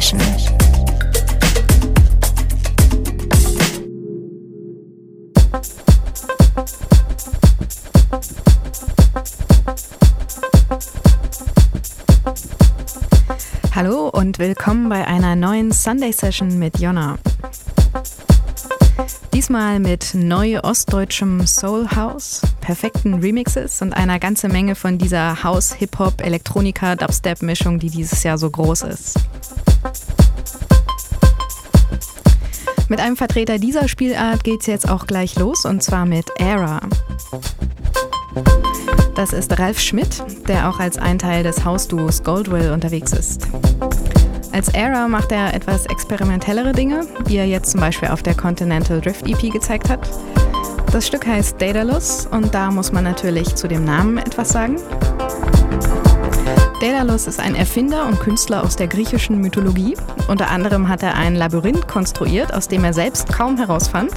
Session. Hallo und willkommen bei einer neuen Sunday Session mit Jonna. Diesmal mit neu ostdeutschem Soul House, perfekten Remixes und einer ganze Menge von dieser House, Hip-Hop, Elektronika, Dubstep-Mischung, die dieses Jahr so groß ist. Mit einem Vertreter dieser Spielart geht's jetzt auch gleich los und zwar mit Era. Das ist Ralf Schmidt, der auch als ein Teil des Hausduos Goldwill unterwegs ist. Als Era macht er etwas experimentellere Dinge, wie er jetzt zum Beispiel auf der Continental Drift EP gezeigt hat. Das Stück heißt Daedalus und da muss man natürlich zu dem Namen etwas sagen. Daedalus ist ein Erfinder und Künstler aus der griechischen Mythologie. Unter anderem hat er ein Labyrinth konstruiert, aus dem er selbst kaum herausfand,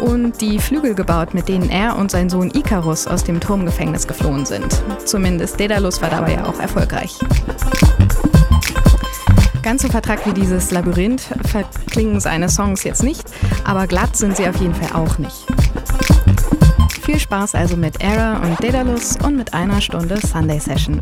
und die Flügel gebaut, mit denen er und sein Sohn Icarus aus dem Turmgefängnis geflohen sind. Zumindest Daedalus war dabei ja auch erfolgreich. Ganz so vertrackt wie dieses Labyrinth verklingen seine Songs jetzt nicht, aber glatt sind sie auf jeden Fall auch nicht. Viel Spaß also mit Era und Daedalus und mit einer Stunde Sunday Session.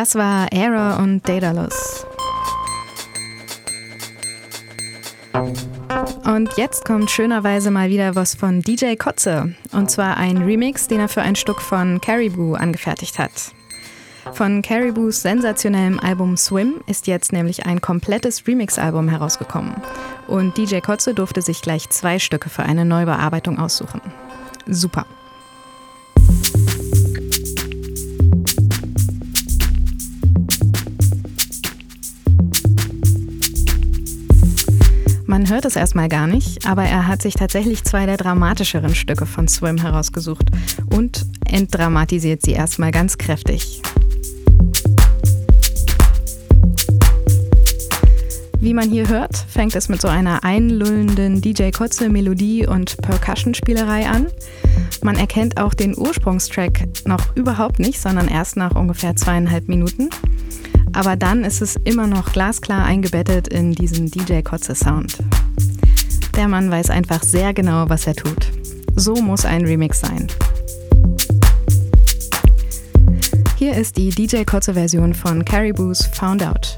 Das war Era und Daedalus. Und jetzt kommt schönerweise mal wieder was von DJ Kotze. Und zwar ein Remix, den er für ein Stück von Caribou angefertigt hat. Von Caribous sensationellem Album Swim ist jetzt nämlich ein komplettes Remix-Album herausgekommen. Und DJ Kotze durfte sich gleich zwei Stücke für eine Neubearbeitung aussuchen. Super. Hört es erstmal gar nicht, aber er hat sich tatsächlich zwei der dramatischeren Stücke von Swim herausgesucht und entdramatisiert sie erstmal ganz kräftig. Wie man hier hört, fängt es mit so einer einlullenden DJ Kotze Melodie und Percussion-Spielerei an. Man erkennt auch den Ursprungstrack noch überhaupt nicht, sondern erst nach ungefähr zweieinhalb Minuten. Aber dann ist es immer noch glasklar eingebettet in diesen DJ Kotze Sound. Der Mann weiß einfach sehr genau, was er tut. So muss ein Remix sein. Hier ist die DJ Kotze Version von Caribou's Found Out.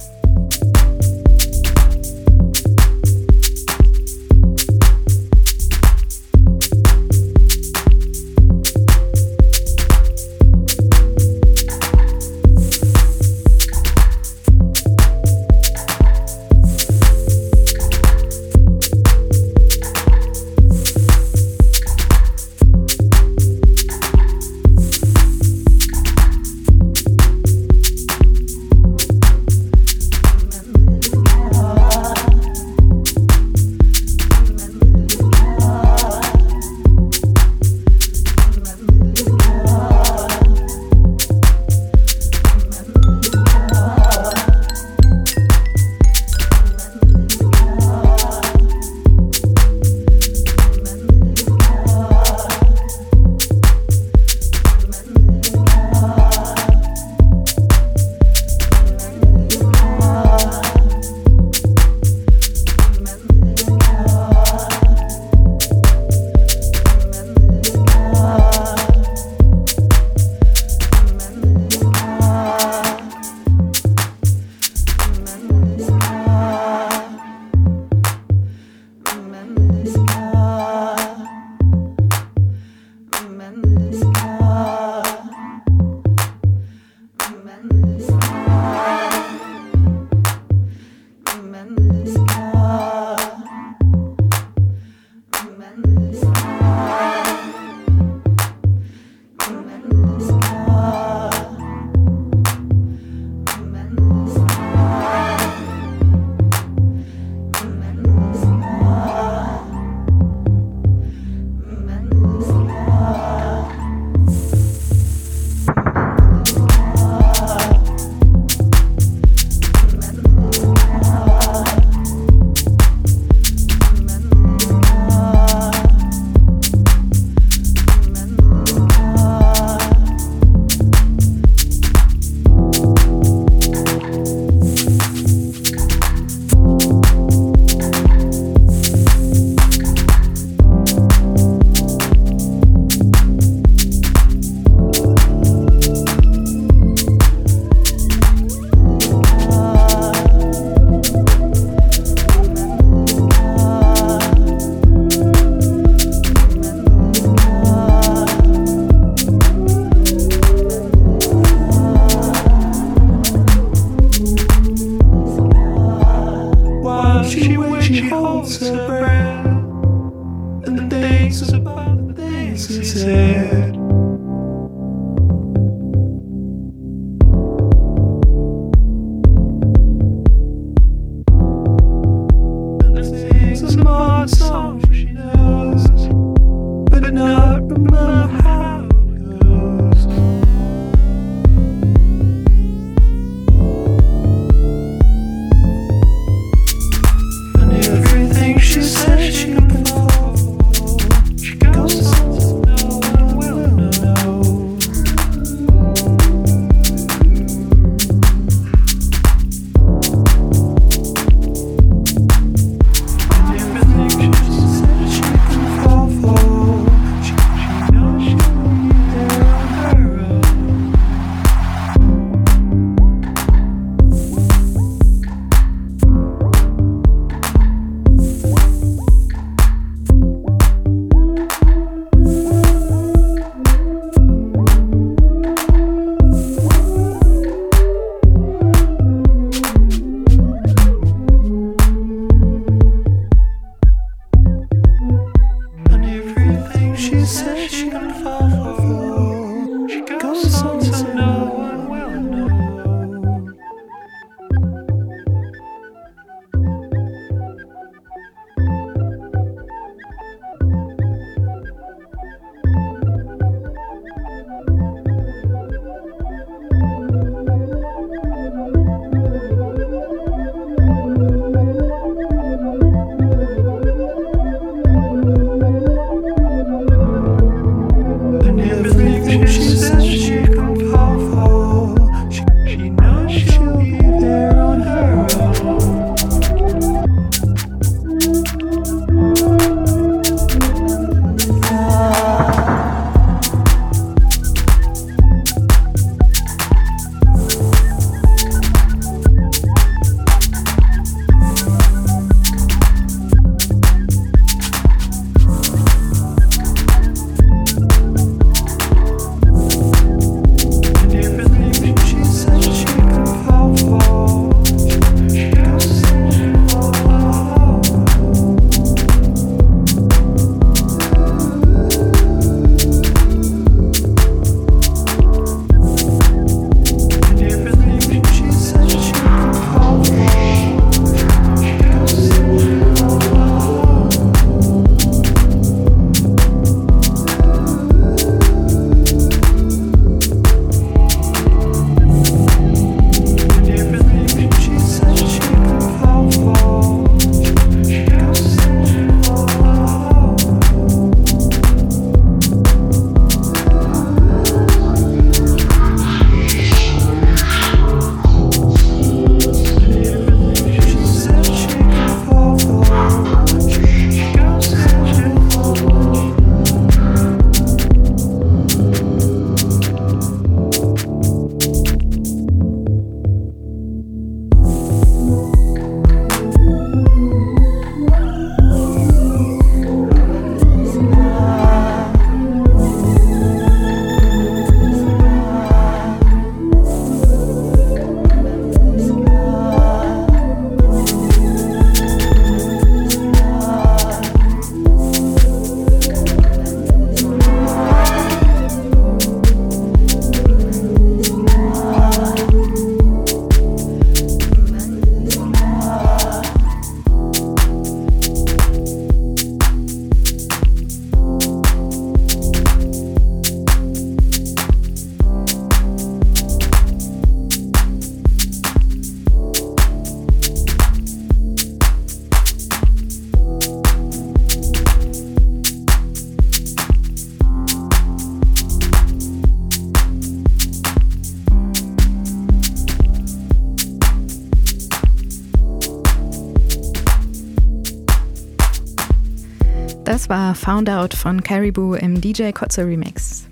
Found Out von Caribou im DJ Kotze Remix.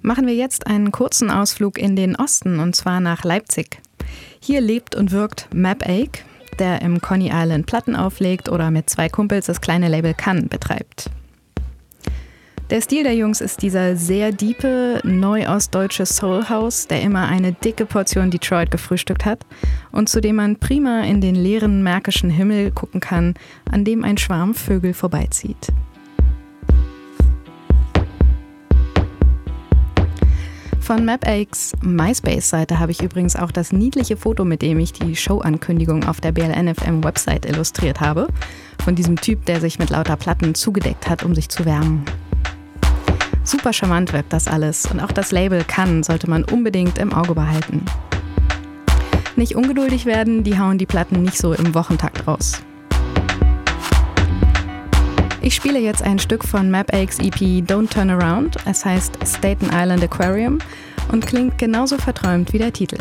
Machen wir jetzt einen kurzen Ausflug in den Osten und zwar nach Leipzig. Hier lebt und wirkt Map Ake, der im Coney Island Platten auflegt oder mit zwei Kumpels das kleine Label Kann betreibt. Der Stil der Jungs ist dieser sehr diepe, neuostdeutsche Soul House, der immer eine dicke Portion Detroit gefrühstückt hat und zu dem man prima in den leeren märkischen Himmel gucken kann, an dem ein Schwarm Vögel vorbeizieht. Von MapAches MySpace-Seite habe ich übrigens auch das niedliche Foto, mit dem ich die Showankündigung auf der BLNFM-Website illustriert habe. Von diesem Typ, der sich mit lauter Platten zugedeckt hat, um sich zu wärmen. Super charmant wirkt das alles und auch das Label kann sollte man unbedingt im Auge behalten. Nicht ungeduldig werden, die hauen die Platten nicht so im Wochentakt raus. Ich spiele jetzt ein Stück von MapAches EP Don't Turn Around, es heißt Staten Island Aquarium und klingt genauso verträumt wie der Titel.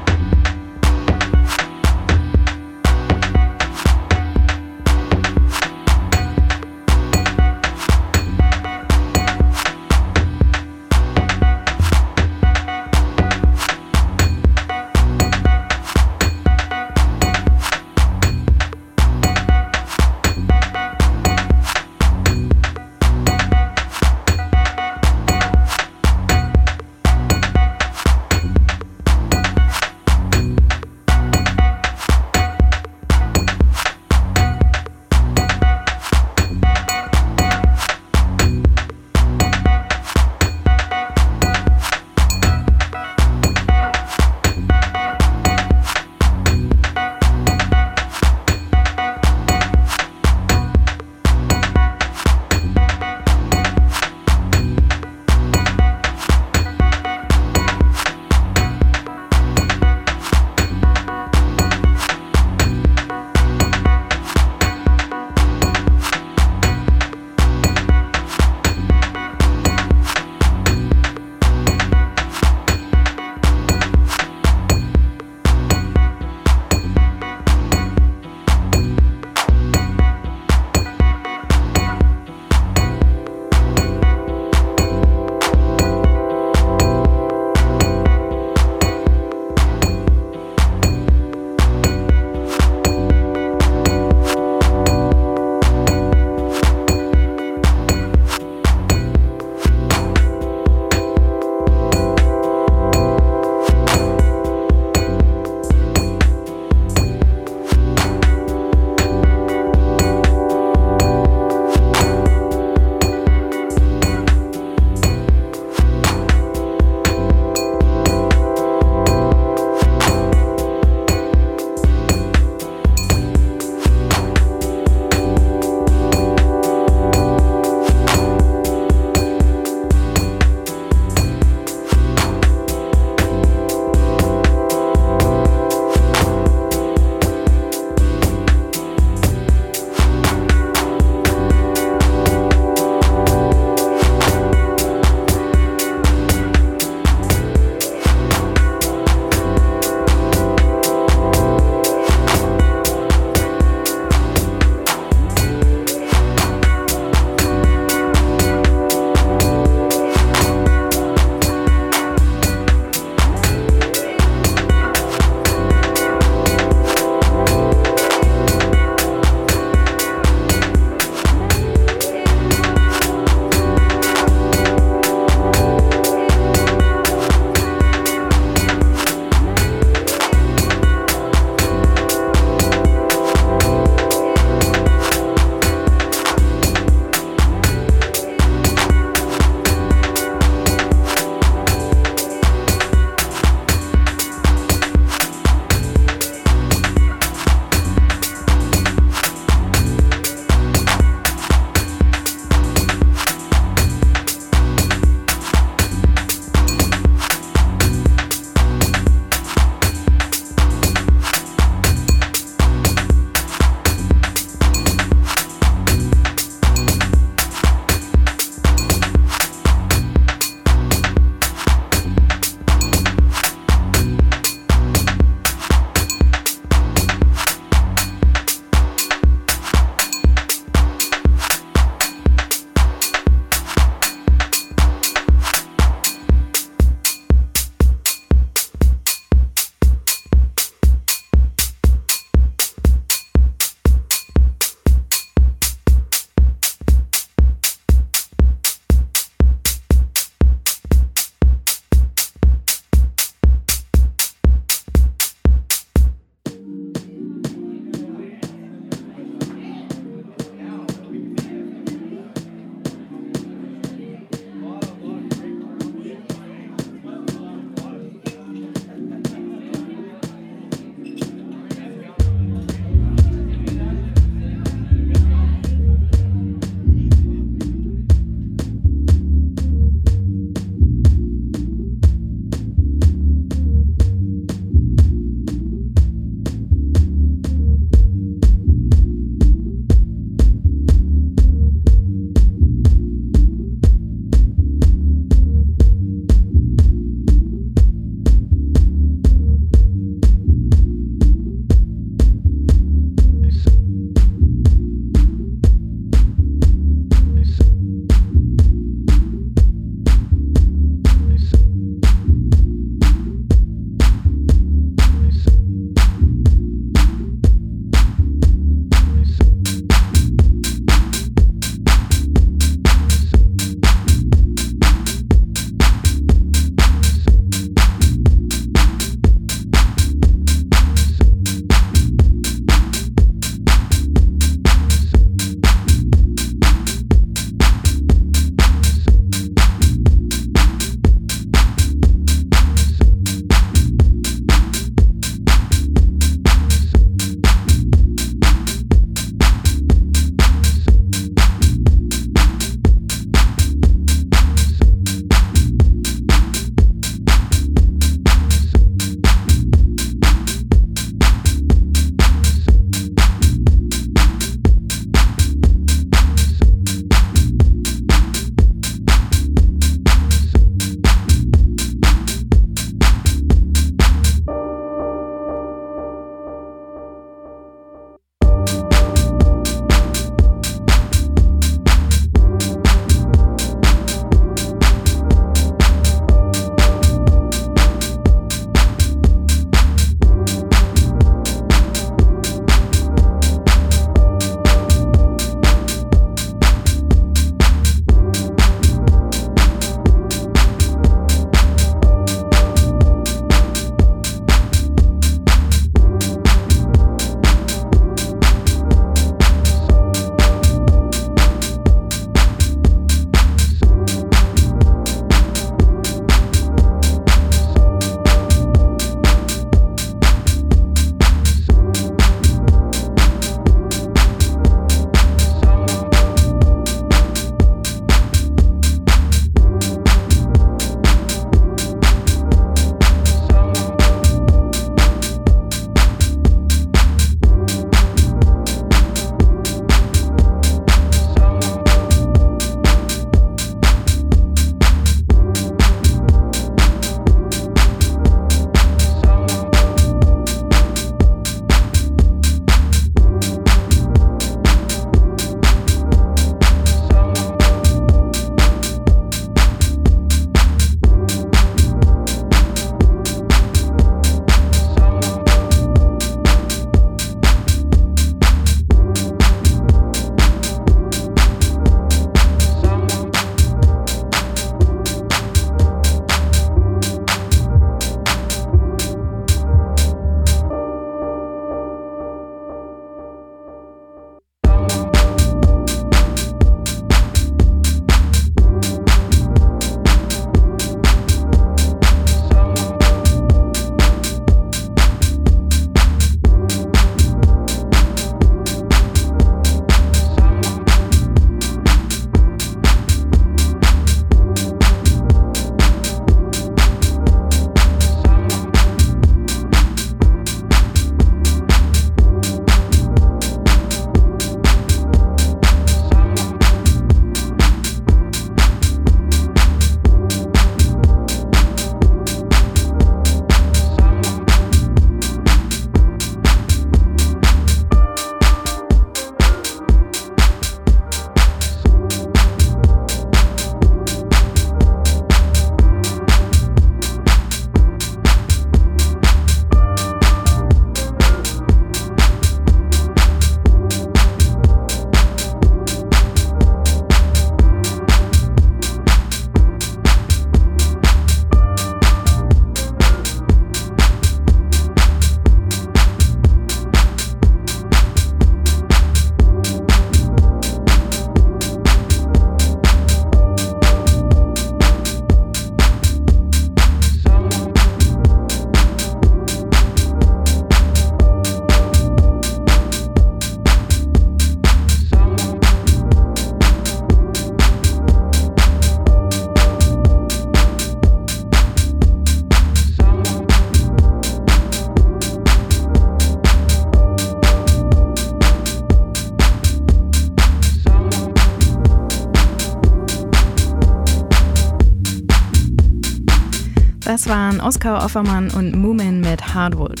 Waren Oskar Offermann und Moomin mit Hardwood.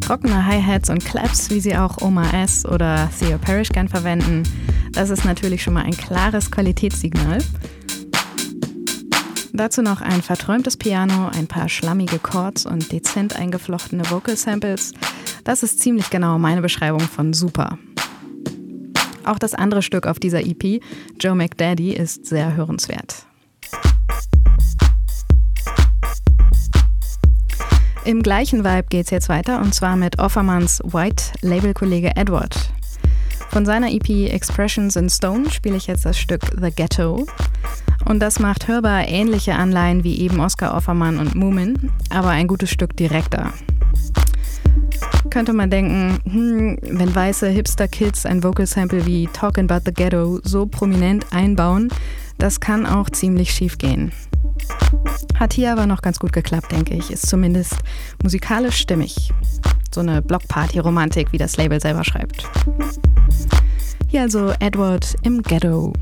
Trockene Hi-Hats und Claps, wie sie auch Oma S. oder Theo Parrish gern verwenden, das ist natürlich schon mal ein klares Qualitätssignal. Dazu noch ein verträumtes Piano, ein paar schlammige Chords und dezent eingeflochtene Vocal Samples. Das ist ziemlich genau meine Beschreibung von super. Auch das andere Stück auf dieser EP, Joe McDaddy, ist sehr hörenswert. Im gleichen Vibe geht's jetzt weiter und zwar mit Offermanns White-Label-Kollege Edward. Von seiner EP Expressions in Stone spiele ich jetzt das Stück The Ghetto. Und das macht hörbar ähnliche Anleihen wie eben Oscar Offermann und Moomin, aber ein gutes Stück direkter. Könnte man denken, hm, wenn weiße Hipster-Kids ein Vocal-Sample wie Talking About the Ghetto so prominent einbauen, das kann auch ziemlich schief gehen. Hat hier aber noch ganz gut geklappt, denke ich. Ist zumindest musikalisch stimmig. So eine Blockparty-Romantik, wie das Label selber schreibt. Hier also Edward im Ghetto.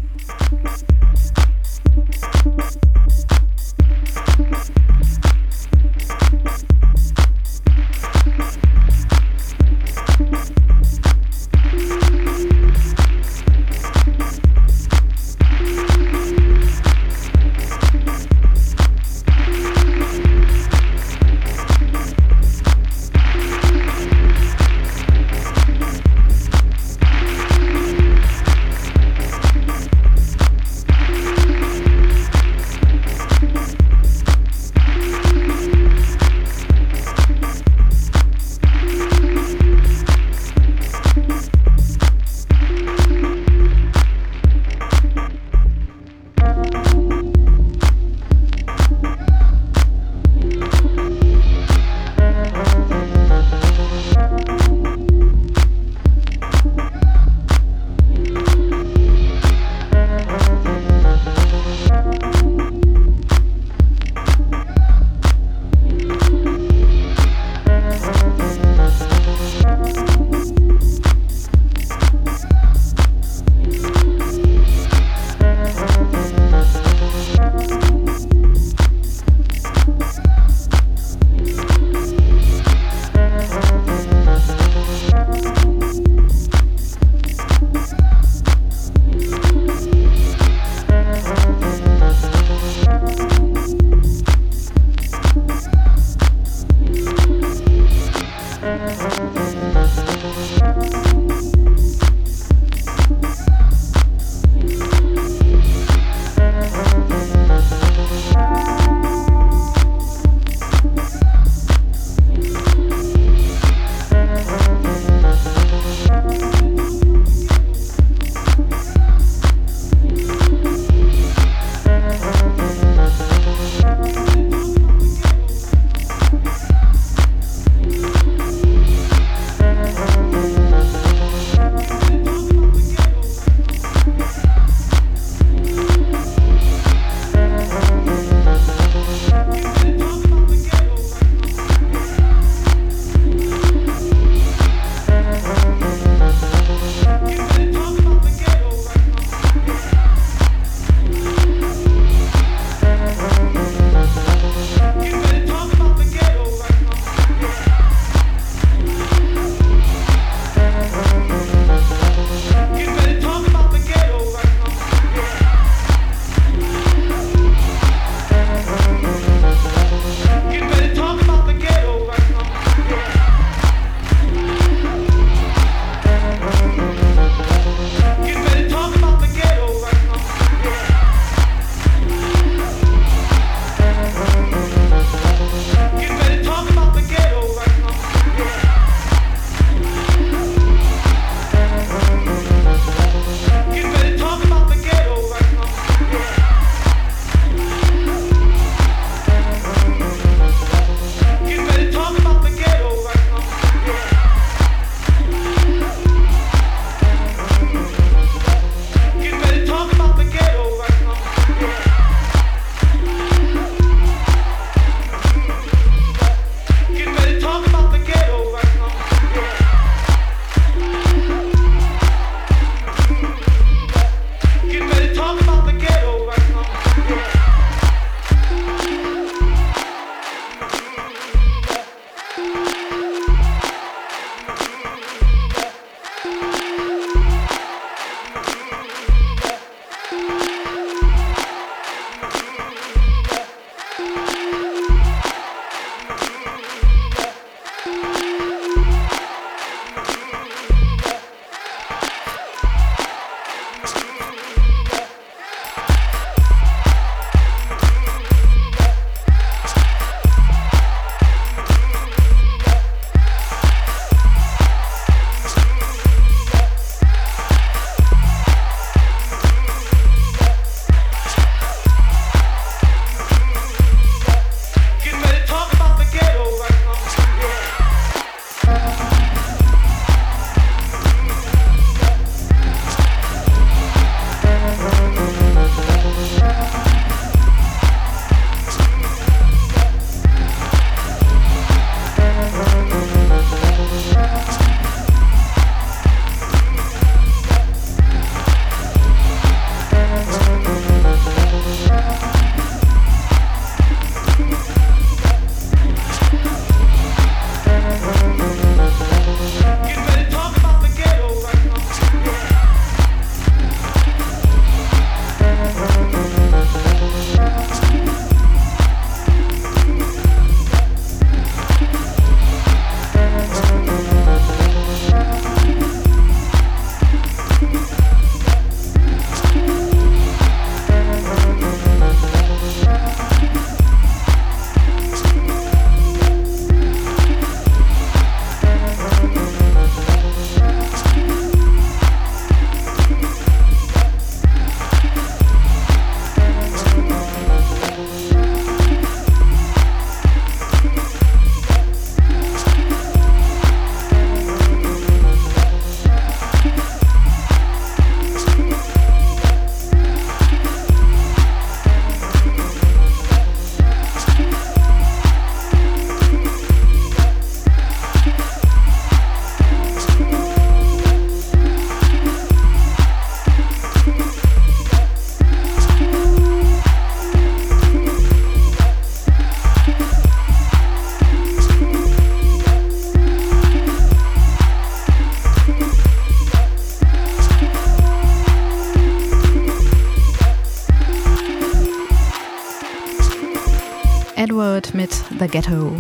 Edward mit The Ghetto.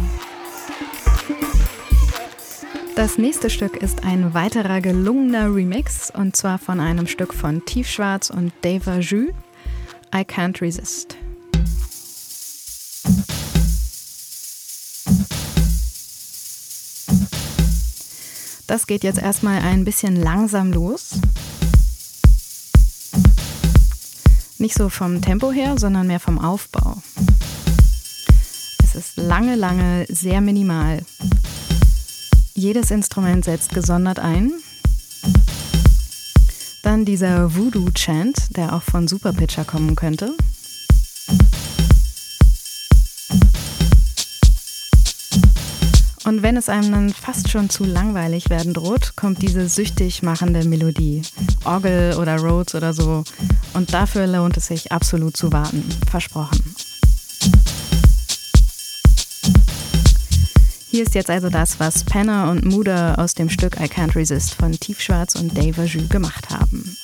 Das nächste Stück ist ein weiterer gelungener Remix und zwar von einem Stück von Tiefschwarz und Dave Jus, I Can't Resist. Das geht jetzt erstmal ein bisschen langsam los. Nicht so vom Tempo her, sondern mehr vom Aufbau. Ist lange, lange sehr minimal. Jedes Instrument setzt gesondert ein. Dann dieser Voodoo-Chant, der auch von Superpitcher kommen könnte. Und wenn es einem dann fast schon zu langweilig werden droht, kommt diese süchtig machende Melodie. Orgel oder Rhodes oder so. Und dafür lohnt es sich absolut zu warten. Versprochen. Hier ist jetzt also das, was Penner und Muda aus dem Stück I Can't Resist von Tiefschwarz und Dave Ajou gemacht haben.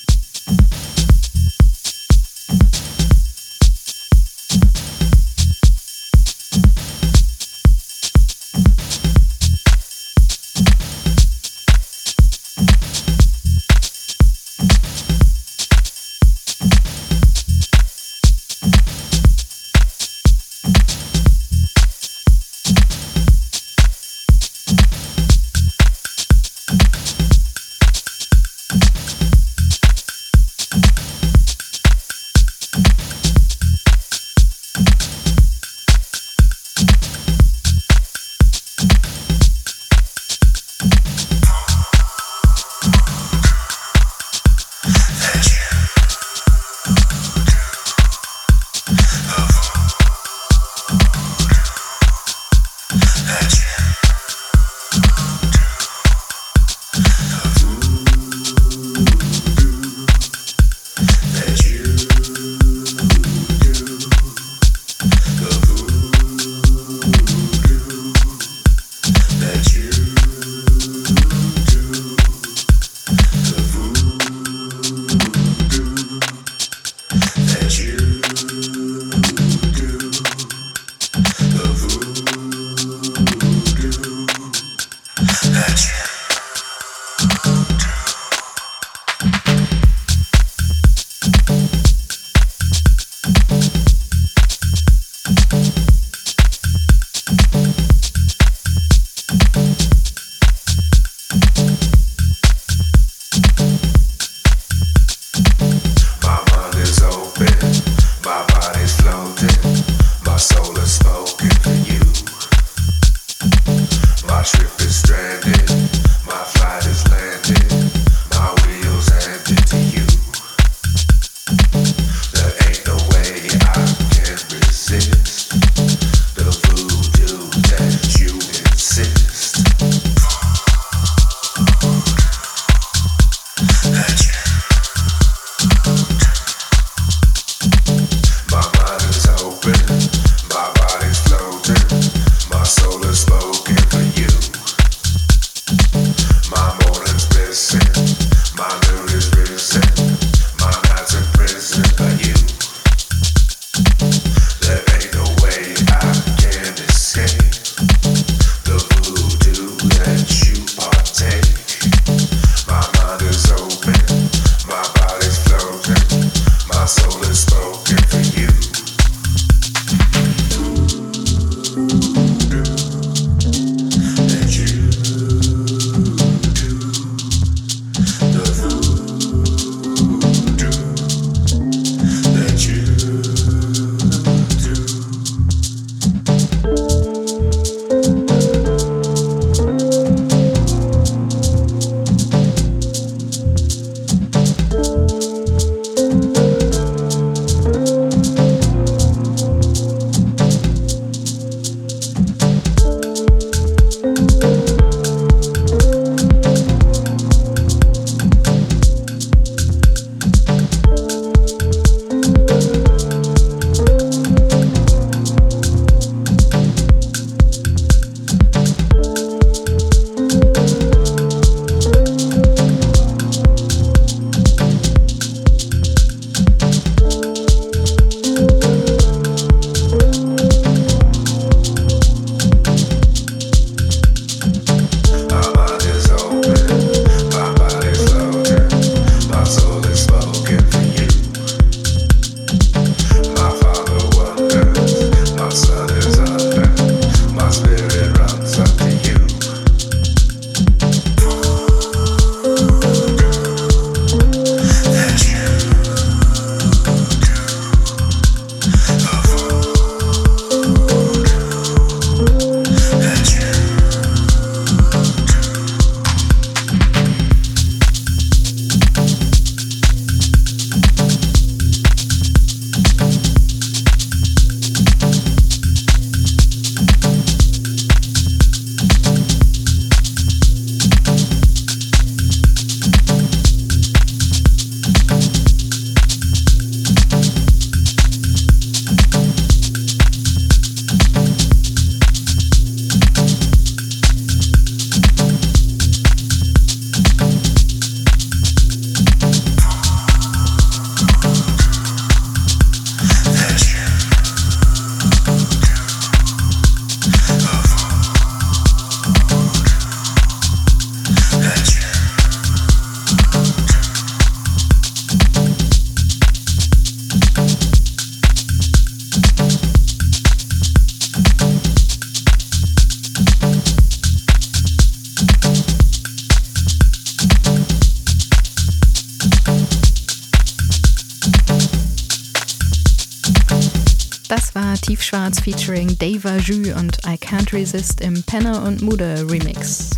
Featuring Dava Ju und I Can't Resist im Penner und Mude Remix.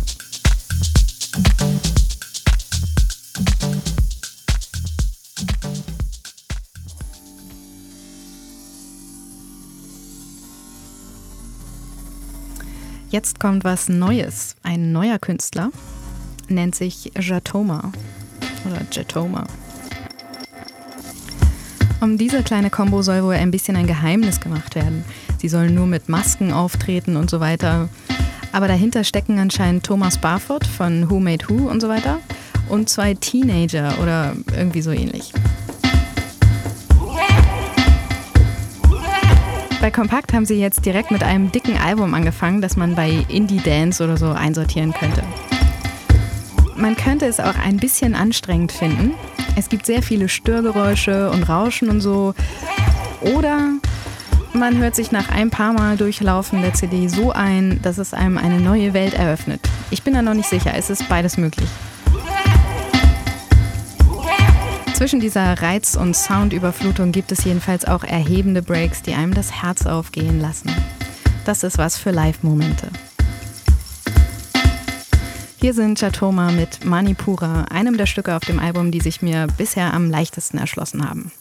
Jetzt kommt was Neues. Ein neuer Künstler nennt sich Jatoma oder Jatoma. Um diese kleine Combo soll wohl ein bisschen ein Geheimnis gemacht werden. Sie sollen nur mit Masken auftreten und so weiter. Aber dahinter stecken anscheinend Thomas Barford von Who Made Who und so weiter und zwei Teenager oder irgendwie so ähnlich. Bei Kompakt haben sie jetzt direkt mit einem dicken Album angefangen, das man bei Indie Dance oder so einsortieren könnte. Man könnte es auch ein bisschen anstrengend finden. Es gibt sehr viele Störgeräusche und Rauschen und so. Oder man hört sich nach ein paar Mal durchlaufen der CD so ein, dass es einem eine neue Welt eröffnet. Ich bin da noch nicht sicher, es ist beides möglich. Zwischen dieser Reiz- und Soundüberflutung gibt es jedenfalls auch erhebende Breaks, die einem das Herz aufgehen lassen. Das ist was für Live-Momente. Hier sind Chatoma mit Manipura, einem der Stücke auf dem Album, die sich mir bisher am leichtesten erschlossen haben.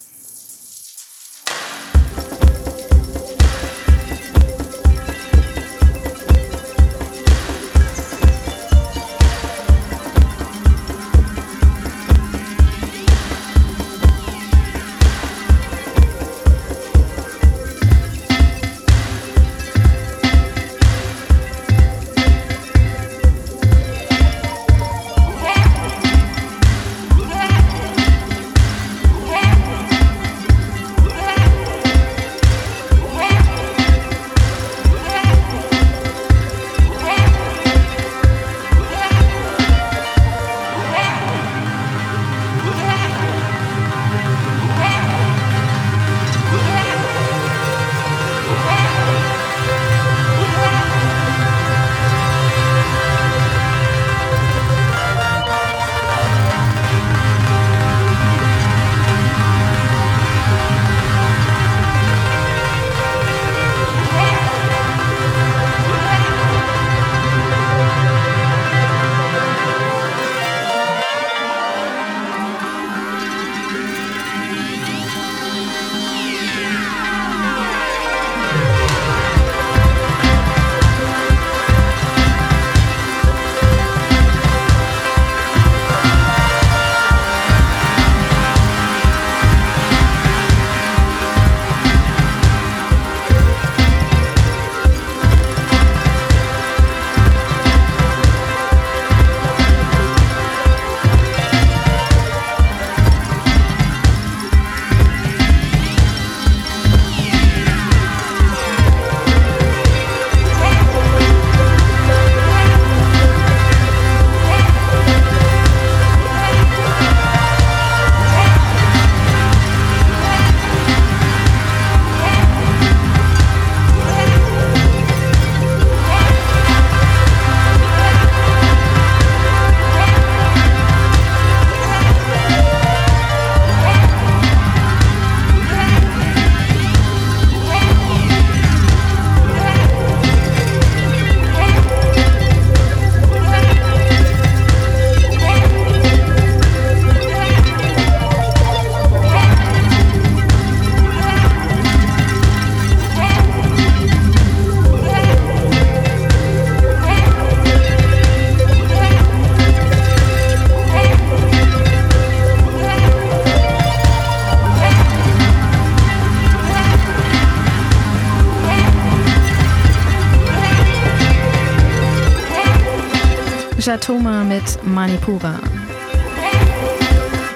Manipura.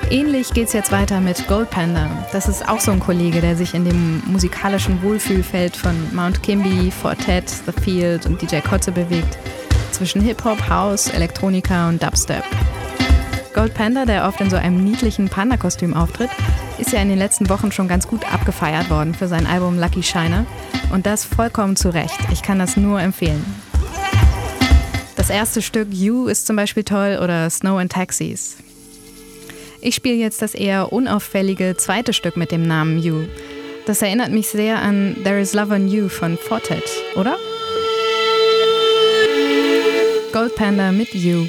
Ähnlich geht's jetzt weiter mit Gold Panda. Das ist auch so ein Kollege, der sich in dem musikalischen Wohlfühlfeld von Mount Kimby, Fortet, The Field und DJ Kotze bewegt. Zwischen Hip-Hop, House, Elektronika und Dubstep. Gold Panda, der oft in so einem niedlichen Panda-Kostüm auftritt, ist ja in den letzten Wochen schon ganz gut abgefeiert worden für sein Album Lucky Shiner. Und das vollkommen zu Recht. Ich kann das nur empfehlen. Das erste Stück You ist zum Beispiel toll oder Snow and Taxis. Ich spiele jetzt das eher unauffällige zweite Stück mit dem Namen You. Das erinnert mich sehr an There is Love on You von Fortet, oder? Gold Panda mit You.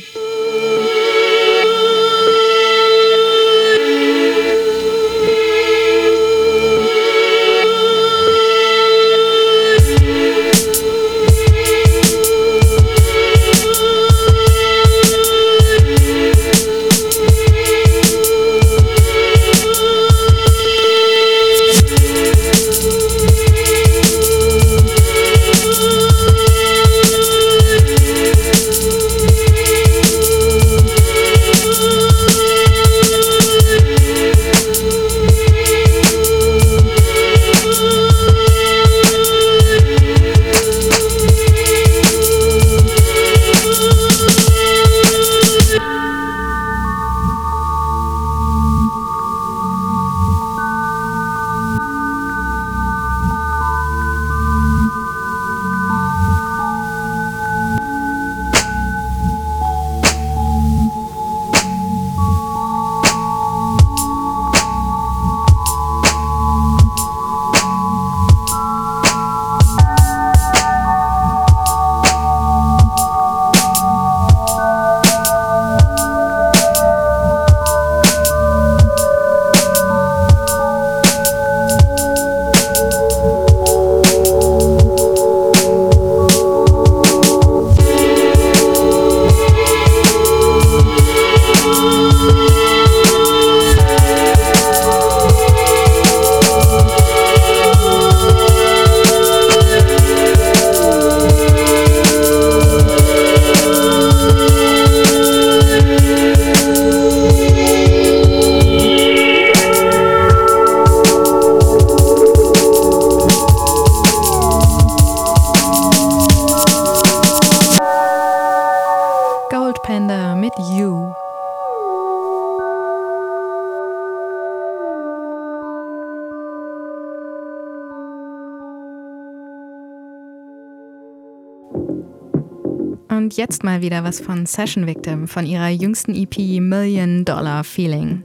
Und jetzt mal wieder was von Session Victim, von ihrer jüngsten EP Million Dollar Feeling.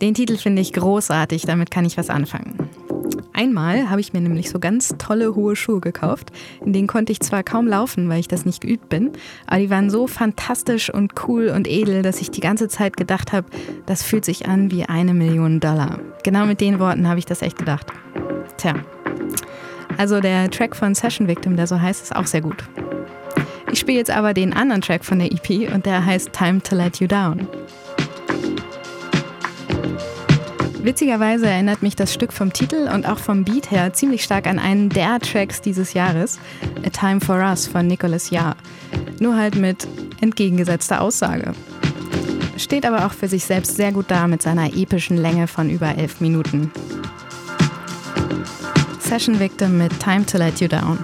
Den Titel finde ich großartig, damit kann ich was anfangen. Einmal habe ich mir nämlich so ganz tolle hohe Schuhe gekauft. In denen konnte ich zwar kaum laufen, weil ich das nicht geübt bin, aber die waren so fantastisch und cool und edel, dass ich die ganze Zeit gedacht habe, das fühlt sich an wie eine Million Dollar. Genau mit den Worten habe ich das echt gedacht. Tja. Also der Track von Session Victim, der so heißt, ist auch sehr gut. Ich spiele jetzt aber den anderen Track von der EP und der heißt Time to Let You Down. Witzigerweise erinnert mich das Stück vom Titel und auch vom Beat her ziemlich stark an einen der Tracks dieses Jahres, A Time for Us von Nicholas Jahr. Nur halt mit entgegengesetzter Aussage. Steht aber auch für sich selbst sehr gut da mit seiner epischen Länge von über elf Minuten. Session Victim mit Time to Let You Down.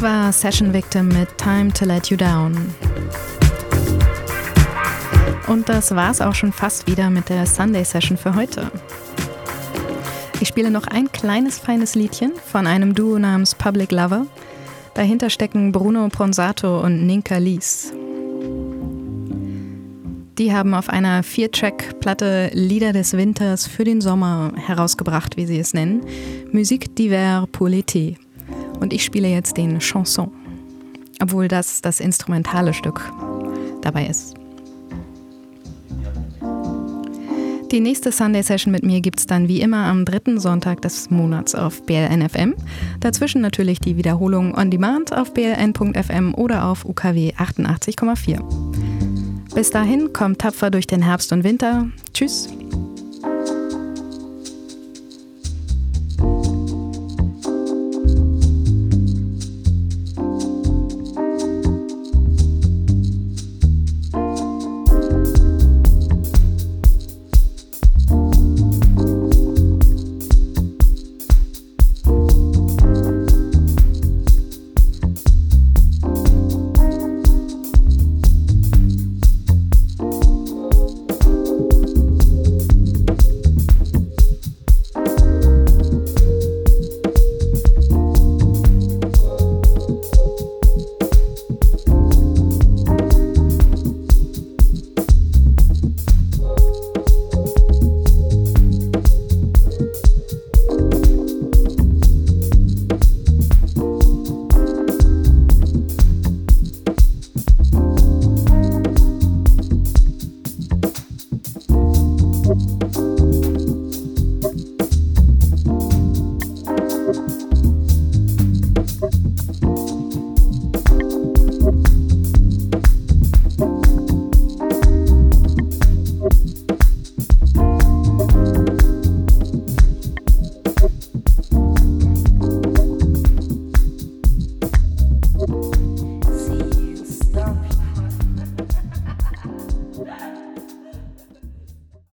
Das war Session Victim mit Time to Let You Down. Und das war's auch schon fast wieder mit der Sunday Session für heute. Ich spiele noch ein kleines feines Liedchen von einem Duo namens Public Lover. Dahinter stecken Bruno Pronsato und Ninka Lies. Die haben auf einer Vier-Track-Platte Lieder des Winters für den Sommer herausgebracht, wie sie es nennen. Musique d'hiver pour l'été. Und ich spiele jetzt den Chanson. Obwohl das das instrumentale Stück dabei ist. Die nächste Sunday Session mit mir gibt es dann wie immer am dritten Sonntag des Monats auf BLNFM. Dazwischen natürlich die Wiederholung on demand auf bln.fm oder auf UKW 88,4. Bis dahin kommt tapfer durch den Herbst und Winter. Tschüss.